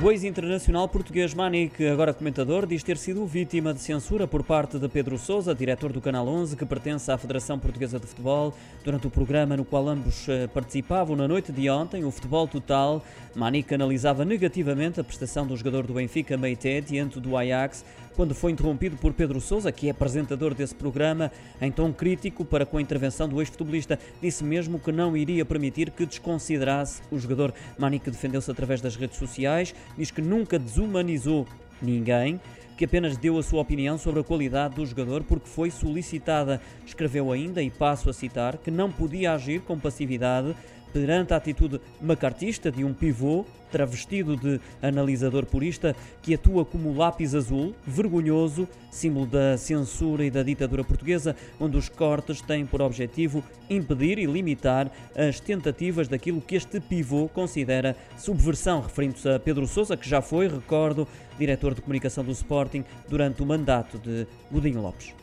O ex-internacional português Manique, agora comentador, diz ter sido vítima de censura por parte de Pedro Sousa, diretor do Canal 11, que pertence à Federação Portuguesa de Futebol. Durante o programa no qual ambos eh, participavam na noite de ontem, o Futebol Total, Manique analisava negativamente a prestação do jogador do Benfica, Meite, diante do Ajax, quando foi interrompido por Pedro Sousa, que é apresentador desse programa, em tom crítico para com a intervenção do ex-futebolista. Disse mesmo que não iria permitir que desconsiderasse o jogador. Manique defendeu-se através das redes sociais, diz que nunca desumanizou ninguém, que apenas deu a sua opinião sobre a qualidade do jogador porque foi solicitada. Escreveu ainda, e passo a citar, que não podia agir com passividade perante a atitude macartista de um pivô travestido de analisador purista que atua como lápis azul, vergonhoso, símbolo da censura e da ditadura portuguesa, onde os cortes têm por objetivo impedir e limitar as tentativas daquilo que este pivô considera subversão, referindo-se a Pedro Sousa, que já foi, recordo, diretor de comunicação do Sporting durante o mandato de Godinho Lopes.